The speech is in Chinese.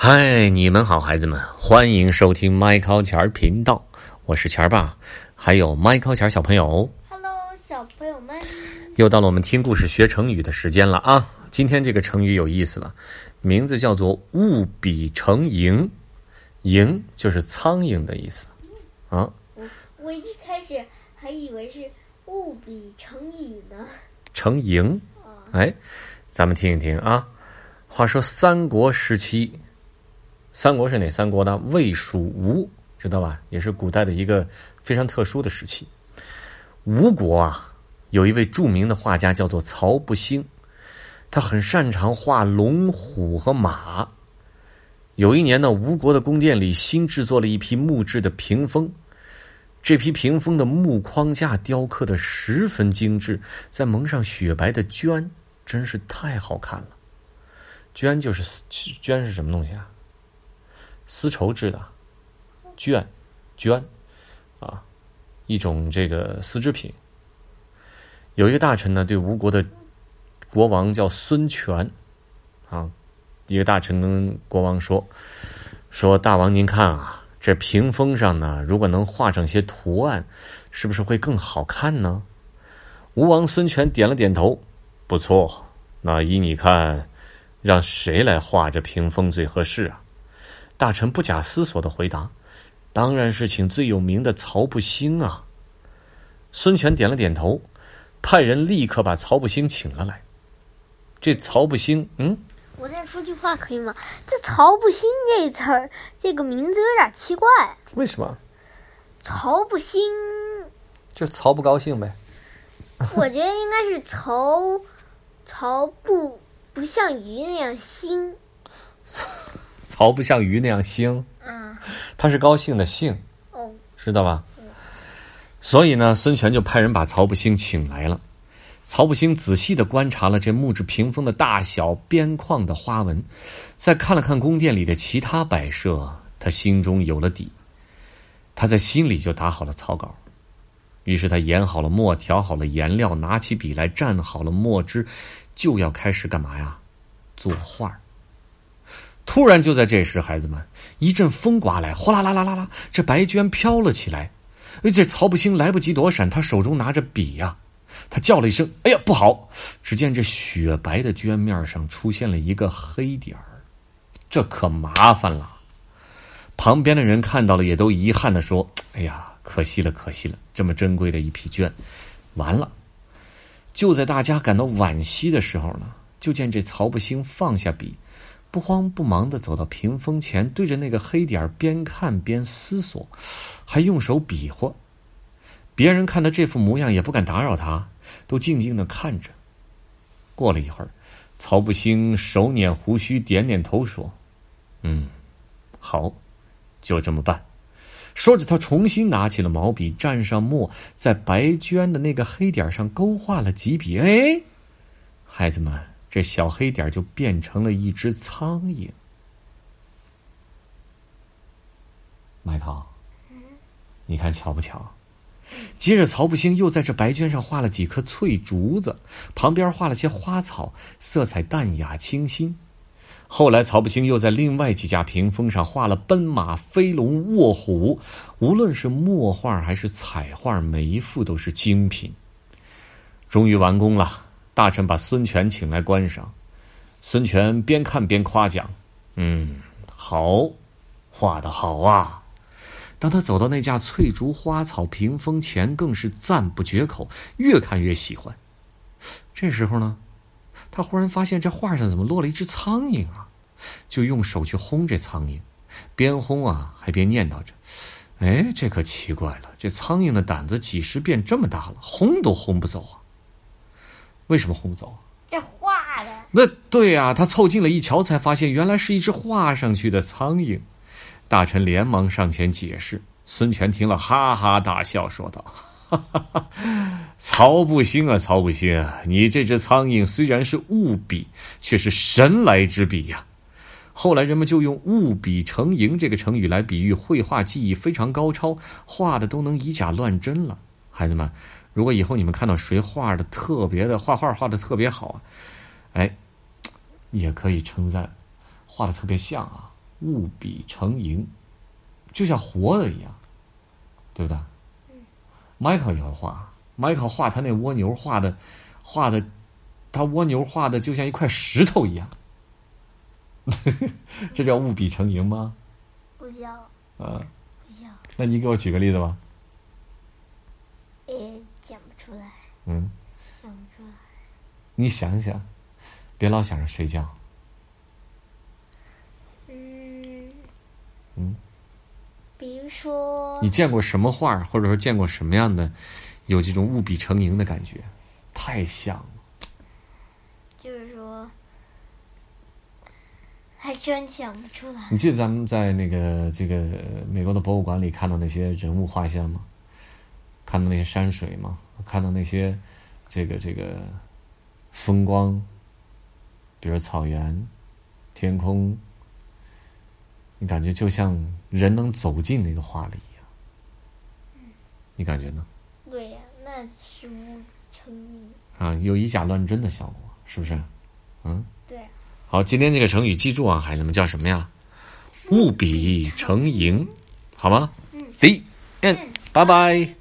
嗨，你们好，孩子们，欢迎收听麦考钱儿频道，我是钱儿爸，还有麦考钱儿小朋友。Hello，小朋友们，又到了我们听故事学成语的时间了啊！今天这个成语有意思了，名字叫做“物比成蝇”，蝇就是苍蝇的意思啊。我一开始还以为是物比成语呢。成蝇，哎，咱们听一听啊。话说三国时期，三国是哪三国呢？魏、蜀、吴，知道吧？也是古代的一个非常特殊的时期。吴国啊，有一位著名的画家叫做曹不兴，他很擅长画龙、虎和马。有一年呢，吴国的宫殿里新制作了一批木质的屏风。这批屏风的木框架雕刻的十分精致，再蒙上雪白的绢，真是太好看了。绢就是绢是什么东西啊？丝绸制的绢，绢啊，一种这个丝织品。有一个大臣呢，对吴国的国王叫孙权啊，一个大臣跟国王说：“说大王您看啊。”这屏风上呢，如果能画上些图案，是不是会更好看呢？吴王孙权点了点头，不错。那依你看，让谁来画这屏风最合适啊？大臣不假思索的回答：“当然是请最有名的曹不兴啊。”孙权点了点头，派人立刻把曹不兴请了来。这曹不兴，嗯。我再说句话可以吗？这曹不兴这词儿，这个名字有点奇怪。为什么？曹不兴，就曹不高兴呗。我觉得应该是曹，曹不不像鱼那样兴。曹不像鱼那样兴。他是高兴的兴。知道吧？所以呢，孙权就派人把曹不兴请来了。曹不兴仔细的观察了这木质屏风的大小、边框的花纹，再看了看宫殿里的其他摆设，他心中有了底。他在心里就打好了草稿，于是他研好了墨，调好了颜料，拿起笔来蘸好了墨汁，就要开始干嘛呀？作画。突然就在这时，孩子们，一阵风刮来，哗啦啦啦啦啦，这白绢飘了起来。这曹不兴来不及躲闪，他手中拿着笔呀、啊。他叫了一声：“哎呀，不好！”只见这雪白的绢面上出现了一个黑点儿，这可麻烦了。旁边的人看到了，也都遗憾的说：“哎呀，可惜了，可惜了！这么珍贵的一批绢，完了！”就在大家感到惋惜的时候呢，就见这曹不兴放下笔，不慌不忙的走到屏风前，对着那个黑点边看边思索，还用手比划。别人看到这副模样也不敢打扰他，都静静的看着。过了一会儿，曹不兴手捻胡须，点点头说：“嗯，好，就这么办。”说着，他重新拿起了毛笔，蘸上墨，在白绢的那个黑点上勾画了几笔。哎，孩子们，这小黑点就变成了一只苍蝇。麦克，你看巧不巧？接着，曹不兴又在这白绢上画了几颗翠竹子，旁边画了些花草，色彩淡雅清新。后来，曹不兴又在另外几架屏风上画了奔马、飞龙、卧虎，无论是墨画还是彩画，每一幅都是精品。终于完工了，大臣把孙权请来观赏。孙权边看边夸奖：“嗯，好，画的好啊！”当他走到那架翠竹花草屏风前，更是赞不绝口，越看越喜欢。这时候呢，他忽然发现这画上怎么落了一只苍蝇啊？就用手去轰这苍蝇，边轰啊还边念叨着：“哎，这可奇怪了，这苍蝇的胆子几十变这么大了，轰都轰不走啊！为什么轰不走？这画的那对呀、啊，他凑近了一瞧，才发现原来是一只画上去的苍蝇。大臣连忙上前解释，孙权听了哈哈大笑，说道：“哈哈哈，曹不兴啊，曹不兴啊，你这只苍蝇虽然是物比，却是神来之笔呀、啊。”后来人们就用“物比成蝇”这个成语来比喻绘画技艺非常高超，画的都能以假乱真了。孩子们，如果以后你们看到谁画的特别的画画画的特别好啊，哎，也可以称赞，画的特别像啊。物比成形，就像活的一样，对不对？？Michael 也会画，，Michael 画他那蜗牛画的，画的，他蜗牛画的就像一块石头一样，这叫物比成形吗？不叫啊，不叫，那你给我举个例子吧。也讲不出来，嗯，想不出来。你想想，别老想着睡觉。嗯嗯，比如说你见过什么画儿，或者说见过什么样的有这种物比成形的感觉？太像了。就是说，还真想不出来。你记得咱们在那个这个美国的博物馆里看到那些人物画像吗？看到那些山水吗？看到那些这个这个风光，比如草原、天空，你感觉就像人能走进那个画里一样。你感觉呢？对呀、那是物成形。啊，有以假乱真的效果，是不是？嗯，对啊、好，今天这个成语记住啊，孩子们叫什么呀？物比成盈，好吗？嗯，The end，拜拜。